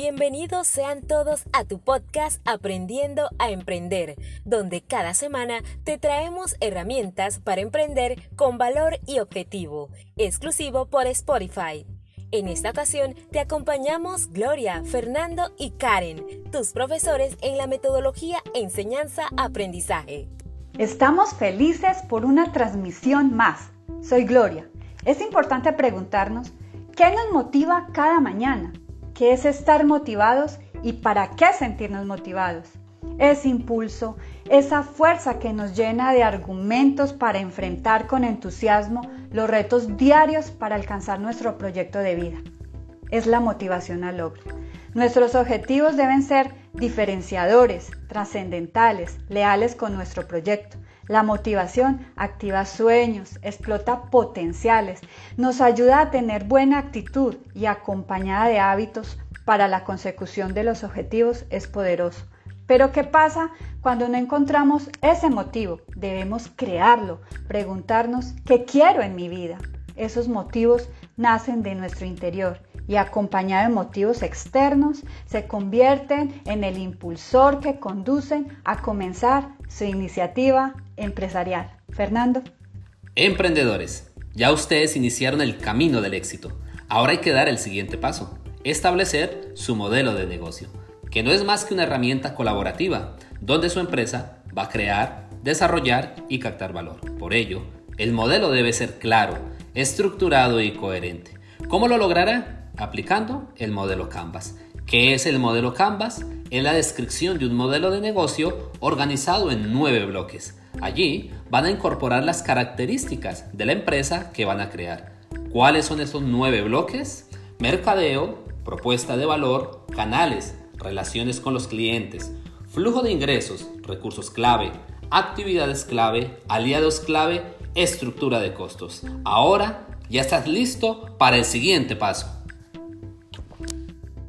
Bienvenidos sean todos a tu podcast Aprendiendo a Emprender, donde cada semana te traemos herramientas para emprender con valor y objetivo, exclusivo por Spotify. En esta ocasión te acompañamos Gloria, Fernando y Karen, tus profesores en la metodología enseñanza-aprendizaje. Estamos felices por una transmisión más. Soy Gloria. Es importante preguntarnos, ¿qué nos motiva cada mañana? Qué es estar motivados y para qué sentirnos motivados. Ese impulso, esa fuerza que nos llena de argumentos para enfrentar con entusiasmo los retos diarios para alcanzar nuestro proyecto de vida. Es la motivación al logro. Nuestros objetivos deben ser diferenciadores, trascendentales, leales con nuestro proyecto. La motivación activa sueños, explota potenciales, nos ayuda a tener buena actitud y acompañada de hábitos para la consecución de los objetivos es poderoso. Pero ¿qué pasa cuando no encontramos ese motivo? Debemos crearlo, preguntarnos ¿qué quiero en mi vida? Esos motivos nacen de nuestro interior y acompañados de motivos externos se convierten en el impulsor que conducen a comenzar su iniciativa empresarial. Fernando. Emprendedores, ya ustedes iniciaron el camino del éxito. Ahora hay que dar el siguiente paso, establecer su modelo de negocio, que no es más que una herramienta colaborativa, donde su empresa va a crear, desarrollar y captar valor. Por ello, el modelo debe ser claro, estructurado y coherente. ¿Cómo lo logrará? Aplicando el modelo Canvas. ¿Qué es el modelo Canvas? Es la descripción de un modelo de negocio organizado en nueve bloques. Allí van a incorporar las características de la empresa que van a crear. ¿Cuáles son esos nueve bloques? Mercadeo, propuesta de valor, canales, relaciones con los clientes, flujo de ingresos, recursos clave, actividades clave, aliados clave, estructura de costos. Ahora ya estás listo para el siguiente paso.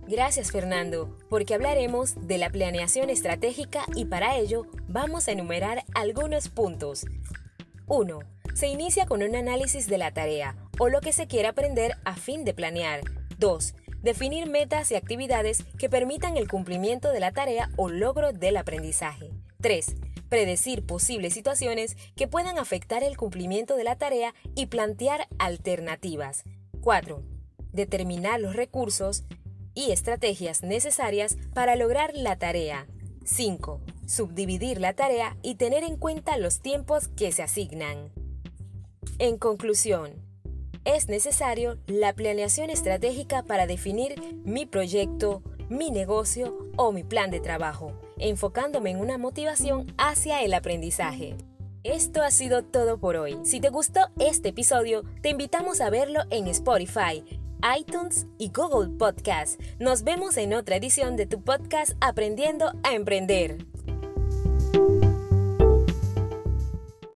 Gracias Fernando, porque hablaremos de la planeación estratégica y para ello vamos a enumerar algunos puntos. 1. Se inicia con un análisis de la tarea o lo que se quiere aprender a fin de planear. 2. Definir metas y actividades que permitan el cumplimiento de la tarea o logro del aprendizaje. 3. Predecir posibles situaciones que puedan afectar el cumplimiento de la tarea y plantear alternativas. 4. Determinar los recursos y estrategias necesarias para lograr la tarea. 5. Subdividir la tarea y tener en cuenta los tiempos que se asignan. En conclusión, es necesario la planeación estratégica para definir mi proyecto, mi negocio o mi plan de trabajo, enfocándome en una motivación hacia el aprendizaje. Esto ha sido todo por hoy. Si te gustó este episodio, te invitamos a verlo en Spotify iTunes y Google Podcast. Nos vemos en otra edición de tu podcast Aprendiendo a Emprender.